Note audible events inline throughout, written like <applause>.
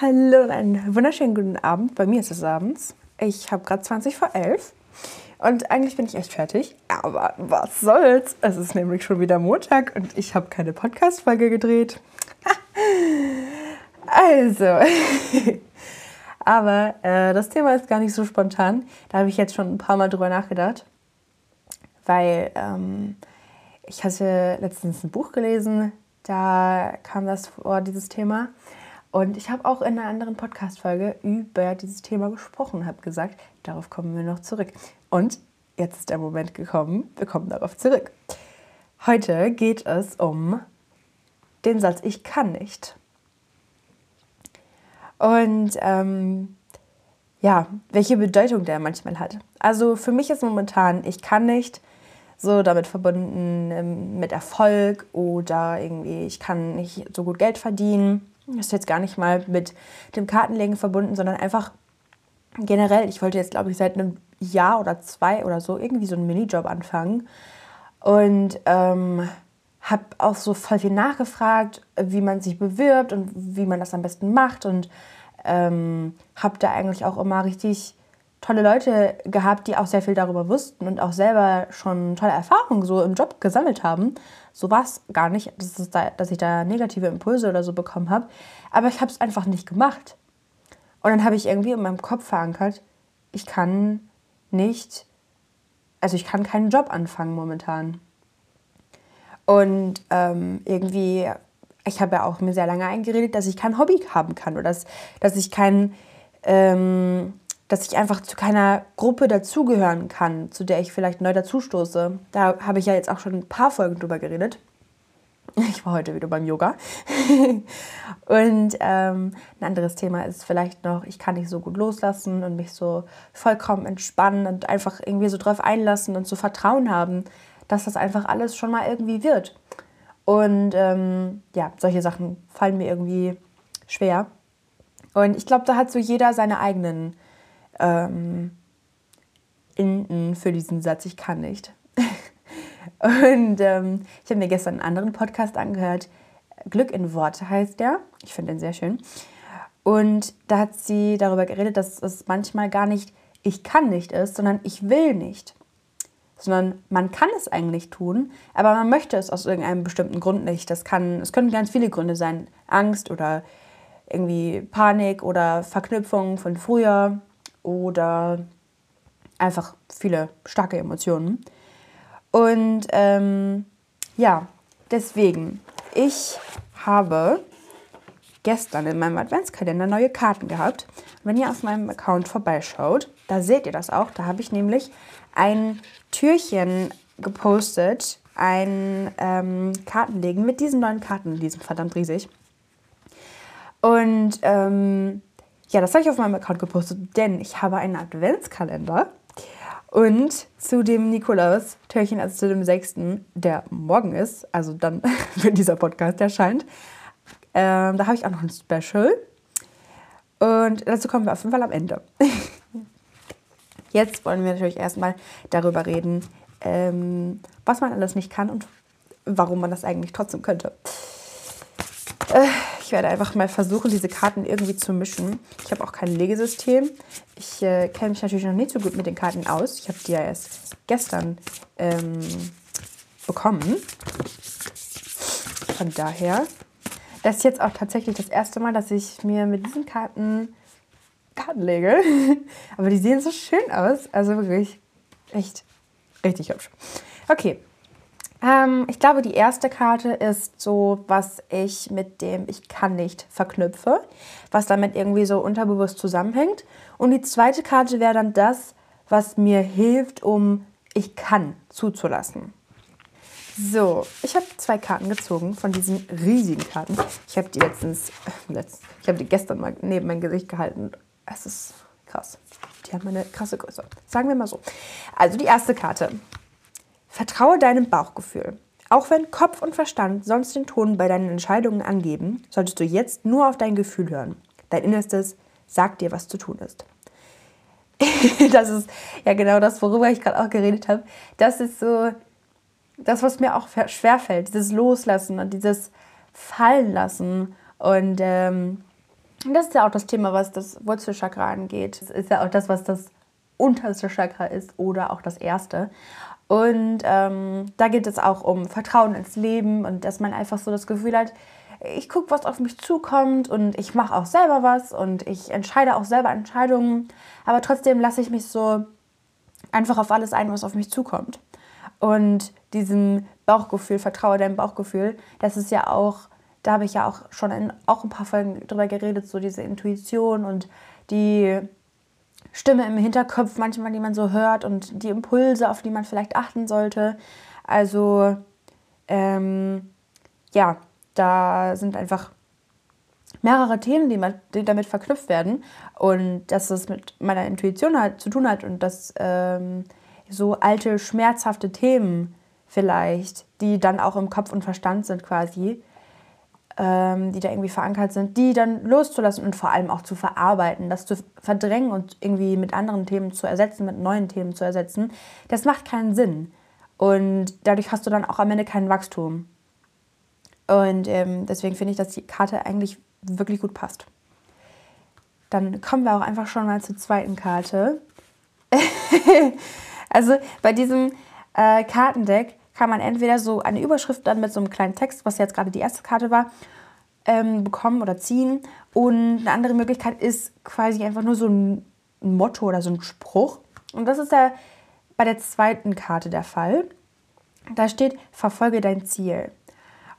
Hallo und einen wunderschönen guten Abend. Bei mir ist es abends. Ich habe gerade 20 vor 11 und eigentlich bin ich echt fertig. Aber was soll's? Es ist nämlich schon wieder Montag und ich habe keine Podcast-Folge gedreht. <laughs> also, <laughs> aber äh, das Thema ist gar nicht so spontan. Da habe ich jetzt schon ein paar Mal drüber nachgedacht, weil ähm, ich hatte letztens ein Buch gelesen, da kam das vor, dieses Thema. Und ich habe auch in einer anderen Podcast-Folge über dieses Thema gesprochen, habe gesagt, darauf kommen wir noch zurück. Und jetzt ist der Moment gekommen, wir kommen darauf zurück. Heute geht es um den Satz Ich kann nicht. Und ähm, ja, welche Bedeutung der manchmal hat. Also für mich ist momentan Ich kann nicht so damit verbunden ähm, mit Erfolg oder irgendwie ich kann nicht so gut Geld verdienen das ist jetzt gar nicht mal mit dem Kartenlegen verbunden, sondern einfach generell. Ich wollte jetzt, glaube ich, seit einem Jahr oder zwei oder so irgendwie so einen Minijob anfangen. Und ähm, habe auch so voll viel nachgefragt, wie man sich bewirbt und wie man das am besten macht. Und ähm, habe da eigentlich auch immer richtig tolle Leute gehabt, die auch sehr viel darüber wussten und auch selber schon tolle Erfahrungen so im Job gesammelt haben. So war es gar nicht, dass, da, dass ich da negative Impulse oder so bekommen habe. Aber ich habe es einfach nicht gemacht. Und dann habe ich irgendwie in meinem Kopf verankert, ich kann nicht, also ich kann keinen Job anfangen momentan. Und ähm, irgendwie, ich habe ja auch mir sehr lange eingeredet, dass ich kein Hobby haben kann oder dass, dass ich kein, ähm, dass ich einfach zu keiner Gruppe dazugehören kann, zu der ich vielleicht neu dazustoße. Da habe ich ja jetzt auch schon ein paar Folgen drüber geredet. <laughs> Ich war heute wieder beim Yoga. <laughs> und ähm, ein anderes Thema ist vielleicht noch, ich kann nicht so gut loslassen und mich so vollkommen entspannen und einfach irgendwie so drauf einlassen und so Vertrauen haben, dass das einfach alles schon mal irgendwie wird. Und ähm, ja, solche Sachen fallen mir irgendwie schwer. Und ich glaube, da hat so jeder seine eigenen ähm, Enden für diesen Satz, ich kann nicht. <laughs> Und ähm, ich habe mir gestern einen anderen Podcast angehört. Glück in Worte heißt der. Ich finde den sehr schön. Und da hat sie darüber geredet, dass es manchmal gar nicht ich kann nicht ist, sondern ich will nicht. Sondern man kann es eigentlich tun, aber man möchte es aus irgendeinem bestimmten Grund nicht. Das kann, es können ganz viele Gründe sein. Angst oder irgendwie Panik oder Verknüpfung von früher oder einfach viele starke Emotionen. Und ähm, ja, deswegen, ich habe gestern in meinem Adventskalender neue Karten gehabt. wenn ihr auf meinem Account vorbeischaut, da seht ihr das auch. Da habe ich nämlich ein Türchen gepostet, ein ähm, Kartenlegen mit diesen neuen Karten, die sind verdammt riesig. Und ähm, ja, das habe ich auf meinem Account gepostet, denn ich habe einen Adventskalender. Und zu dem Nikolaus-Türchen, also zu dem 6., der morgen ist, also dann, <laughs> wenn dieser Podcast erscheint, ähm, da habe ich auch noch ein Special. Und dazu kommen wir auf jeden Fall am Ende. <laughs> Jetzt wollen wir natürlich erstmal darüber reden, ähm, was man alles nicht kann und warum man das eigentlich trotzdem könnte. Äh, ich werde einfach mal versuchen, diese Karten irgendwie zu mischen. Ich habe auch kein Legesystem. Ich äh, kenne mich natürlich noch nicht so gut mit den Karten aus. Ich habe die ja erst gestern ähm, bekommen. Von daher, das ist jetzt auch tatsächlich das erste Mal, dass ich mir mit diesen Karten Karten lege. <laughs> Aber die sehen so schön aus. Also wirklich echt richtig hübsch. Okay, ähm, ich glaube, die erste Karte ist so, was ich mit dem Ich kann nicht verknüpfe, was damit irgendwie so unterbewusst zusammenhängt. Und die zweite Karte wäre dann das, was mir hilft, um Ich kann zuzulassen. So, ich habe zwei Karten gezogen von diesen riesigen Karten. Ich habe die letztens, äh, letzt, ich habe die gestern mal neben mein Gesicht gehalten. Es ist krass. Die haben eine krasse Größe. Sagen wir mal so. Also die erste Karte. Vertraue deinem Bauchgefühl. Auch wenn Kopf und Verstand sonst den Ton bei deinen Entscheidungen angeben, solltest du jetzt nur auf dein Gefühl hören. Dein Innerstes sagt dir, was zu tun ist. <laughs> das ist ja genau das, worüber ich gerade auch geredet habe. Das ist so das, was mir auch schwerfällt, dieses Loslassen und dieses Fallen lassen. Und ähm, das ist ja auch das Thema, was das Wurzelchakra angeht. Das ist ja auch das, was das unterste Chakra ist oder auch das erste. Und ähm, da geht es auch um Vertrauen ins Leben und dass man einfach so das Gefühl hat, ich gucke, was auf mich zukommt und ich mache auch selber was und ich entscheide auch selber Entscheidungen, aber trotzdem lasse ich mich so einfach auf alles ein, was auf mich zukommt. Und diesem Bauchgefühl, vertraue deinem Bauchgefühl, das ist ja auch, da habe ich ja auch schon in auch ein paar Folgen drüber geredet, so diese Intuition und die Stimme im Hinterkopf manchmal, die man so hört und die Impulse, auf die man vielleicht achten sollte. Also ähm, ja, da sind einfach mehrere Themen, die, man, die damit verknüpft werden und dass es mit meiner Intuition halt zu tun hat und dass ähm, so alte, schmerzhafte Themen vielleicht, die dann auch im Kopf und Verstand sind quasi, ähm, die da irgendwie verankert sind, die dann loszulassen und vor allem auch zu verarbeiten, das zu verdrängen und irgendwie mit anderen Themen zu ersetzen, mit neuen Themen zu ersetzen, das macht keinen Sinn. Und dadurch hast du dann auch am Ende kein Wachstum. Und ähm, deswegen finde ich, dass die Karte eigentlich wirklich gut passt. Dann kommen wir auch einfach schon mal zur zweiten Karte. <laughs> also bei diesem äh, Kartendeck kann man entweder so eine Überschrift dann mit so einem kleinen Text, was jetzt gerade die erste Karte war, ähm, bekommen oder ziehen. Und eine andere Möglichkeit ist quasi einfach nur so ein Motto oder so ein Spruch. Und das ist ja bei der zweiten Karte der Fall. Da steht, verfolge dein Ziel.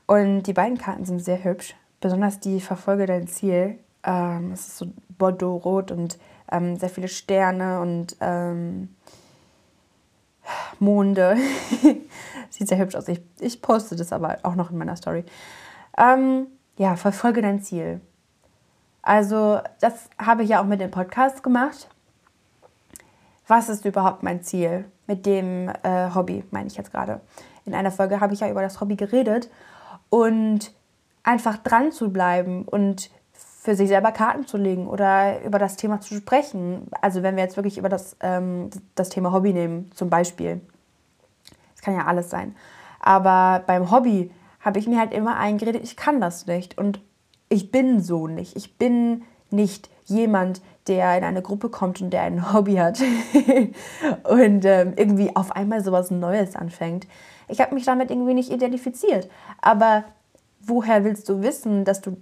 Und die beiden Karten sind sehr hübsch. Besonders die Verfolge dein Ziel. Ähm, es ist so Bordeaux-rot und ähm, sehr viele Sterne und ähm, Monde. <laughs> Sieht sehr hübsch aus. Ich, ich poste das aber auch noch in meiner Story. Ähm, ja, verfolge dein Ziel. Also, das habe ich ja auch mit dem Podcast gemacht. Was ist überhaupt mein Ziel mit dem äh, Hobby, meine ich jetzt gerade. In einer Folge habe ich ja über das Hobby geredet und einfach dran zu bleiben und für sich selber Karten zu legen oder über das Thema zu sprechen. Also wenn wir jetzt wirklich über das, ähm, das Thema Hobby nehmen, zum Beispiel. Kann ja alles sein. Aber beim Hobby habe ich mir halt immer eingeredet, ich kann das nicht. Und ich bin so nicht. Ich bin nicht jemand, der in eine Gruppe kommt und der ein <laughs> Hobby hat <laughs> und ähm, irgendwie auf einmal sowas Neues anfängt. Ich habe mich damit irgendwie nicht identifiziert. Aber woher willst du wissen, dass du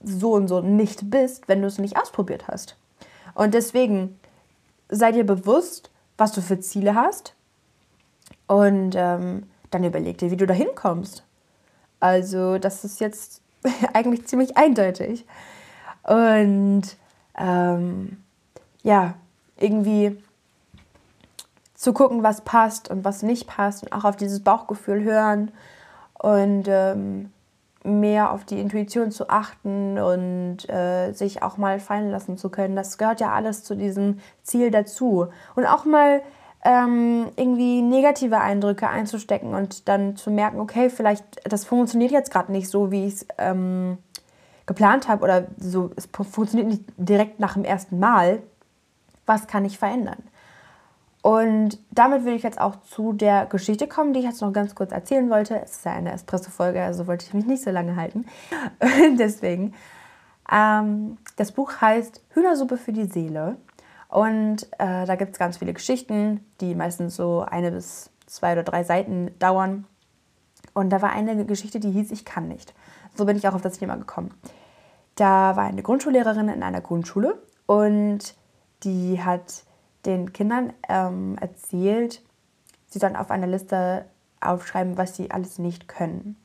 so und so nicht bist, wenn du es nicht ausprobiert hast? Und deswegen sei dir bewusst, was du für Ziele hast und ähm, dann überleg dir, wie du da hinkommst. Also das ist jetzt <laughs> eigentlich ziemlich eindeutig. Und ähm, ja, irgendwie zu gucken, was passt und was nicht passt und auch auf dieses Bauchgefühl hören und ähm, mehr auf die Intuition zu achten und äh, sich auch mal fallen lassen zu können. Das gehört ja alles zu diesem Ziel dazu. Und auch mal ähm, irgendwie negative Eindrücke einzustecken und dann zu merken, okay, vielleicht das funktioniert jetzt gerade nicht so, wie ich es ähm, geplant habe oder so, es funktioniert nicht direkt nach dem ersten Mal. Was kann ich verändern? Und damit will ich jetzt auch zu der Geschichte kommen, die ich jetzt noch ganz kurz erzählen wollte. Es ist ja eine Espresso-Folge, also wollte ich mich nicht so lange halten. <laughs> Deswegen. Ähm, das Buch heißt Hühnersuppe für die Seele. Und äh, da gibt es ganz viele Geschichten, die meistens so eine bis zwei oder drei Seiten dauern. Und da war eine Geschichte, die hieß Ich kann nicht. So bin ich auch auf das Thema gekommen. Da war eine Grundschullehrerin in einer Grundschule und die hat den Kindern ähm, erzählt, sie sollen auf einer Liste aufschreiben, was sie alles nicht können.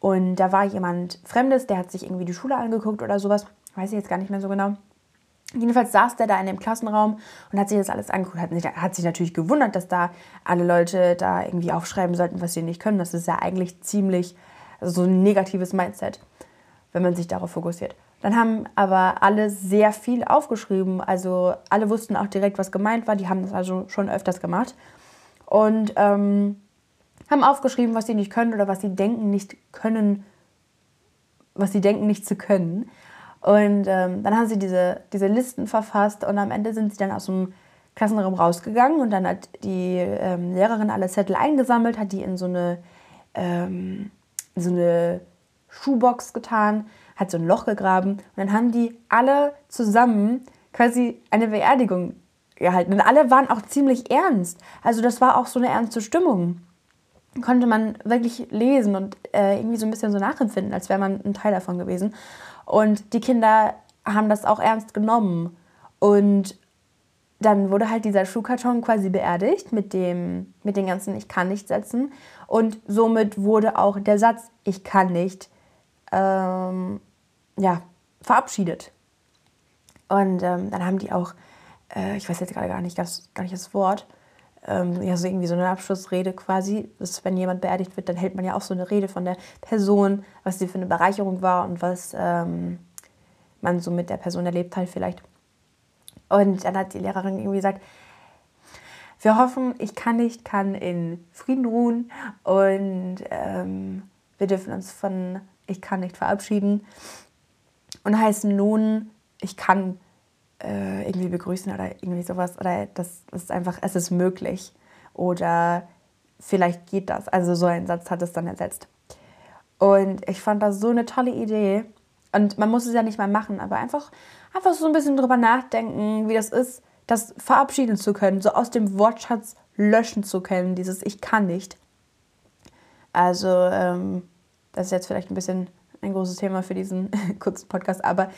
Und da war jemand Fremdes, der hat sich irgendwie die Schule angeguckt oder sowas, weiß ich jetzt gar nicht mehr so genau. Jedenfalls saß der da in dem Klassenraum und hat sich das alles angeguckt. Hat, hat sich natürlich gewundert, dass da alle Leute da irgendwie aufschreiben sollten, was sie nicht können. Das ist ja eigentlich ziemlich so ein negatives Mindset, wenn man sich darauf fokussiert. Dann haben aber alle sehr viel aufgeschrieben. Also alle wussten auch direkt, was gemeint war. Die haben das also schon öfters gemacht. Und ähm, haben aufgeschrieben, was sie nicht können oder was sie denken nicht können, was sie denken nicht zu können. Und ähm, dann haben sie diese, diese Listen verfasst und am Ende sind sie dann aus dem Klassenraum rausgegangen und dann hat die ähm, Lehrerin alle Zettel eingesammelt, hat die in so eine, ähm, so eine Schuhbox getan hat so ein Loch gegraben und dann haben die alle zusammen quasi eine Beerdigung gehalten. Und alle waren auch ziemlich ernst. Also das war auch so eine ernste Stimmung. Konnte man wirklich lesen und äh, irgendwie so ein bisschen so nachempfinden, als wäre man ein Teil davon gewesen. Und die Kinder haben das auch ernst genommen. Und dann wurde halt dieser Schuhkarton quasi beerdigt mit, dem, mit den ganzen Ich kann nicht Sätzen. Und somit wurde auch der Satz Ich kann nicht ähm, ja, verabschiedet. Und ähm, dann haben die auch, äh, ich weiß jetzt gerade gar nicht, gar nicht das Wort, ähm, ja, so irgendwie so eine Abschlussrede quasi. Das, wenn jemand beerdigt wird, dann hält man ja auch so eine Rede von der Person, was sie für eine Bereicherung war und was ähm, man so mit der Person erlebt hat vielleicht. Und dann hat die Lehrerin irgendwie gesagt, wir hoffen, ich kann nicht, kann in Frieden ruhen und ähm, wir dürfen uns von ich kann nicht verabschieden und heißen nun, ich kann äh, irgendwie begrüßen oder irgendwie sowas oder das ist einfach, es ist möglich oder vielleicht geht das. Also so ein Satz hat es dann ersetzt. Und ich fand das so eine tolle Idee. Und man muss es ja nicht mal machen, aber einfach, einfach so ein bisschen drüber nachdenken, wie das ist, das verabschieden zu können, so aus dem Wortschatz löschen zu können, dieses Ich kann nicht. Also, ähm, das ist jetzt vielleicht ein bisschen ein großes Thema für diesen <laughs> kurzen Podcast, aber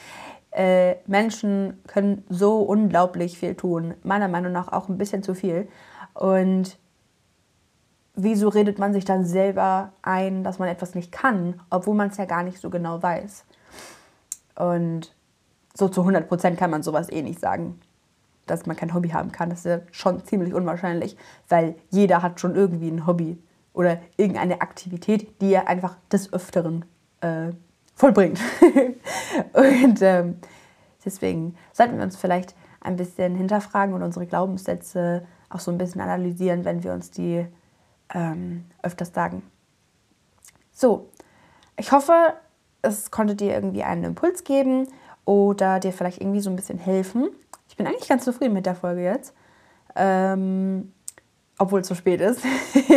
äh, Menschen können so unglaublich viel tun. Meiner Meinung nach auch ein bisschen zu viel. Und wieso redet man sich dann selber ein, dass man etwas nicht kann, obwohl man es ja gar nicht so genau weiß? Und so zu 100 Prozent kann man sowas eh nicht sagen dass man kein Hobby haben kann. Das ist ja schon ziemlich unwahrscheinlich, weil jeder hat schon irgendwie ein Hobby oder irgendeine Aktivität, die er einfach des Öfteren äh, vollbringt. <laughs> und ähm, deswegen sollten wir uns vielleicht ein bisschen hinterfragen und unsere Glaubenssätze auch so ein bisschen analysieren, wenn wir uns die ähm, öfters sagen. So, ich hoffe, es konnte dir irgendwie einen Impuls geben oder dir vielleicht irgendwie so ein bisschen helfen. Ich bin eigentlich ganz zufrieden mit der Folge jetzt. Ähm, obwohl es so spät ist.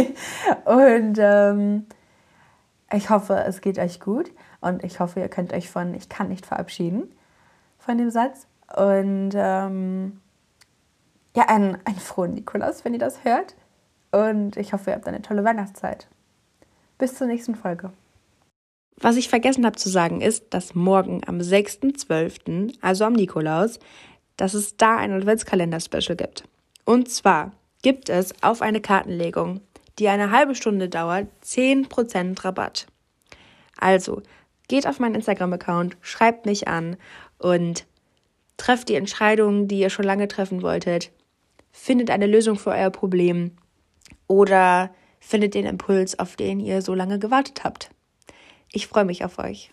<laughs> und ähm, ich hoffe, es geht euch gut. Und ich hoffe, ihr könnt euch von Ich kann nicht verabschieden von dem Satz. Und ähm, ja, einen, einen frohen Nikolaus, wenn ihr das hört. Und ich hoffe, ihr habt eine tolle Weihnachtszeit. Bis zur nächsten Folge. Was ich vergessen habe zu sagen ist, dass morgen am 6.12., also am Nikolaus, dass es da ein Adventskalender-Special gibt. Und zwar gibt es auf eine Kartenlegung, die eine halbe Stunde dauert, 10% Rabatt. Also, geht auf meinen Instagram-Account, schreibt mich an und trefft die Entscheidungen, die ihr schon lange treffen wolltet. Findet eine Lösung für euer Problem oder findet den Impuls, auf den ihr so lange gewartet habt. Ich freue mich auf euch.